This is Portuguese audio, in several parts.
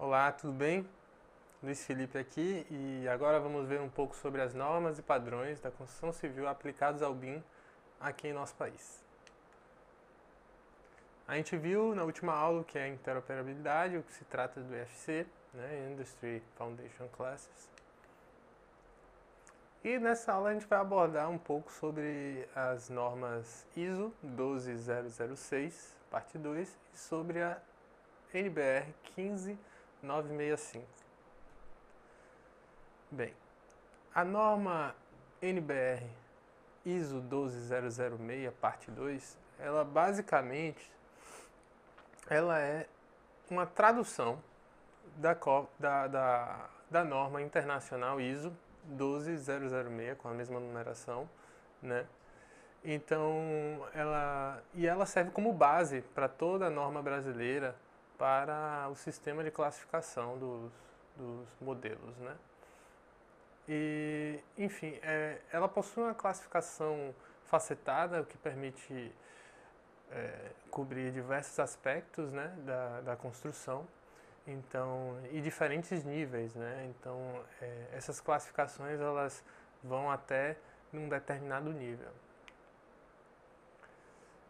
Olá, tudo bem? Luiz Felipe aqui e agora vamos ver um pouco sobre as normas e padrões da construção civil aplicados ao BIM aqui em nosso país. A gente viu na última aula o que é interoperabilidade, o que se trata do IFC, né, Industry Foundation Classes. E nessa aula a gente vai abordar um pouco sobre as normas ISO 12006, parte 2, e sobre a NBR 15 965. Bem, a norma NBR ISO 12006, parte 2, ela basicamente ela é uma tradução da, da, da, da norma internacional ISO 12006, com a mesma numeração, né? Então, ela e ela serve como base para toda a norma brasileira para o sistema de classificação dos, dos modelos, né? E, enfim, é, ela possui uma classificação facetada, o que permite é, cobrir diversos aspectos né, da, da construção então, e diferentes níveis. Né? Então, é, essas classificações elas vão até num determinado nível.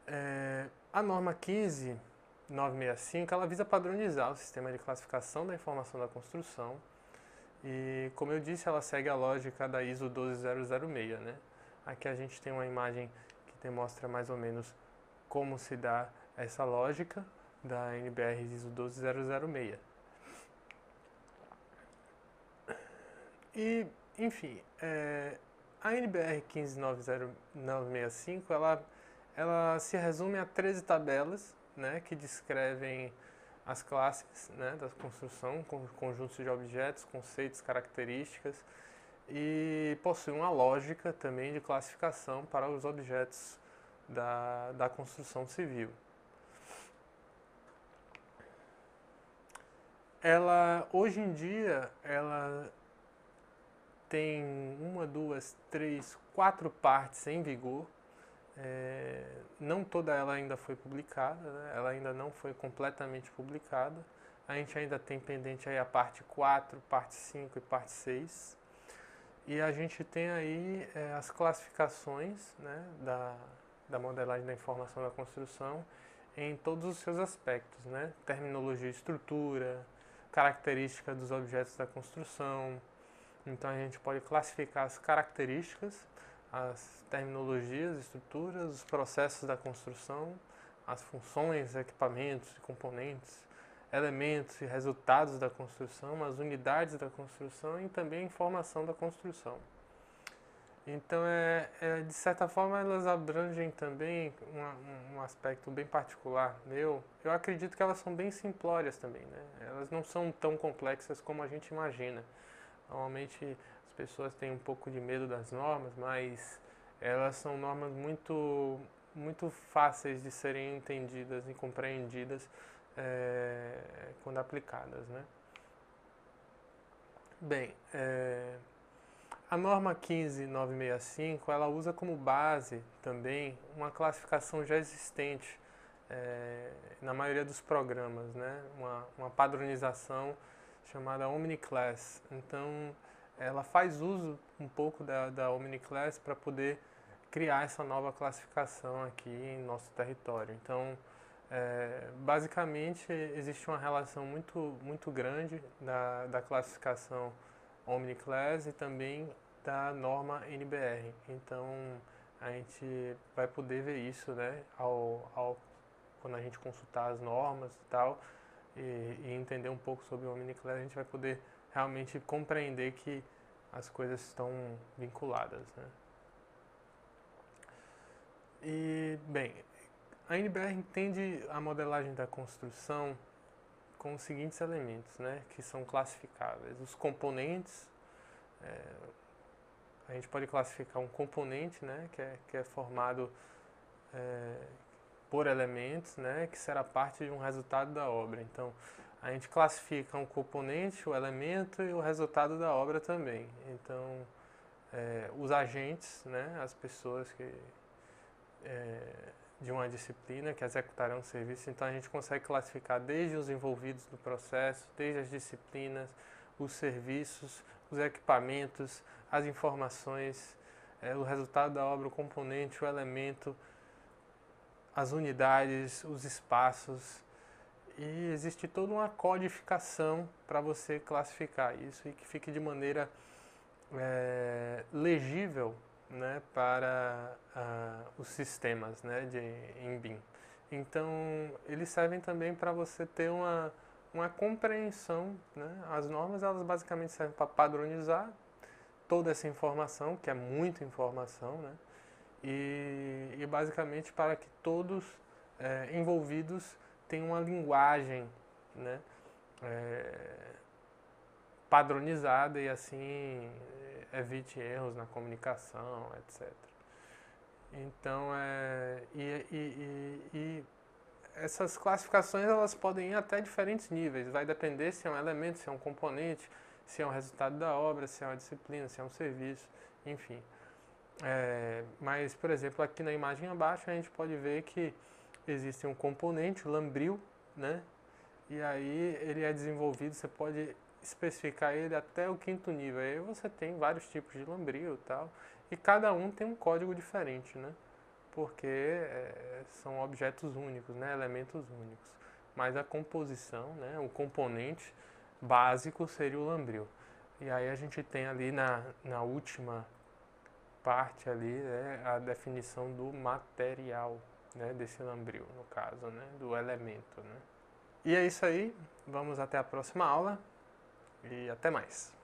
É, a norma 15 965, ela visa padronizar o sistema de classificação da informação da construção e, como eu disse, ela segue a lógica da ISO 12006, né? Aqui a gente tem uma imagem que demonstra mais ou menos como se dá essa lógica da NBR ISO 12006. E, enfim, é, a NBR 1590965, ela, ela se resume a 13 tabelas né, que descrevem as classes né, da construção, conjuntos de objetos, conceitos, características e possui uma lógica também de classificação para os objetos da, da construção civil. Ela, hoje em dia, ela tem uma, duas, três, quatro partes em vigor, é, não toda ela ainda foi publicada, né? ela ainda não foi completamente publicada. A gente ainda tem pendente aí a parte 4, parte 5 e parte 6. E a gente tem aí é, as classificações né, da, da modelagem da informação da construção em todos os seus aspectos, né? terminologia, estrutura, característica dos objetos da construção. Então a gente pode classificar as características as terminologias, estruturas, os processos da construção, as funções, equipamentos e componentes, elementos e resultados da construção, as unidades da construção e também a informação da construção. Então, é, é de certa forma, elas abrangem também um, um, aspecto bem particular meu. Eu acredito que elas são bem simplórias também, né? Elas não são tão complexas como a gente imagina. Normalmente pessoas têm um pouco de medo das normas, mas elas são normas muito, muito fáceis de serem entendidas e compreendidas é, quando aplicadas. Né? Bem, é, a norma 15965 ela usa como base também uma classificação já existente é, na maioria dos programas, né? uma, uma padronização chamada OmniClass. Então, ela faz uso um pouco da, da OmniClass para poder criar essa nova classificação aqui em nosso território. Então, é, basicamente, existe uma relação muito, muito grande da, da classificação OmniClass e também da norma NBR. Então, a gente vai poder ver isso né, ao, ao, quando a gente consultar as normas e tal, e, e entender um pouco sobre o Omniclass, a gente vai poder realmente compreender que as coisas estão vinculadas. Né? E, bem, a NBR entende a modelagem da construção com os seguintes elementos, né, que são classificáveis. Os componentes, é, a gente pode classificar um componente, né, que é, que é formado é, por elementos, né, que será parte de um resultado da obra. Então, a gente classifica um componente, o elemento e o resultado da obra também. Então, é, os agentes, né, as pessoas que, é, de uma disciplina que executarão o serviço. Então a gente consegue classificar desde os envolvidos no processo, desde as disciplinas, os serviços, os equipamentos, as informações, é, o resultado da obra, o componente, o elemento, as unidades, os espaços. E existe toda uma codificação para você classificar isso e que fique de maneira é, legível né, para uh, os sistemas né, de, em BIM. Então, eles servem também para você ter uma, uma compreensão. Né? As normas, elas basicamente servem para padronizar toda essa informação, que é muita informação, né? E, e basicamente para que todos é, envolvidos tenham uma linguagem né? É, padronizada e assim evite erros na comunicação, etc. Então, é, e, e, e, essas classificações elas podem ir até diferentes níveis, vai depender se é um elemento, se é um componente, se é um resultado da obra, se é uma disciplina, se é um serviço, enfim. É, mas, por exemplo, aqui na imagem abaixo a gente pode ver que existe um componente, lambril, né? E aí ele é desenvolvido, você pode especificar ele até o quinto nível. Aí você tem vários tipos de lambril e tal, e cada um tem um código diferente, né? Porque é, são objetos únicos, né? Elementos únicos. Mas a composição, né? O componente básico seria o lambril. E aí a gente tem ali na, na última parte ali né, a definição do material né, desse lambril, no caso, né, do elemento. Né. E é isso aí, vamos até a próxima aula e até mais.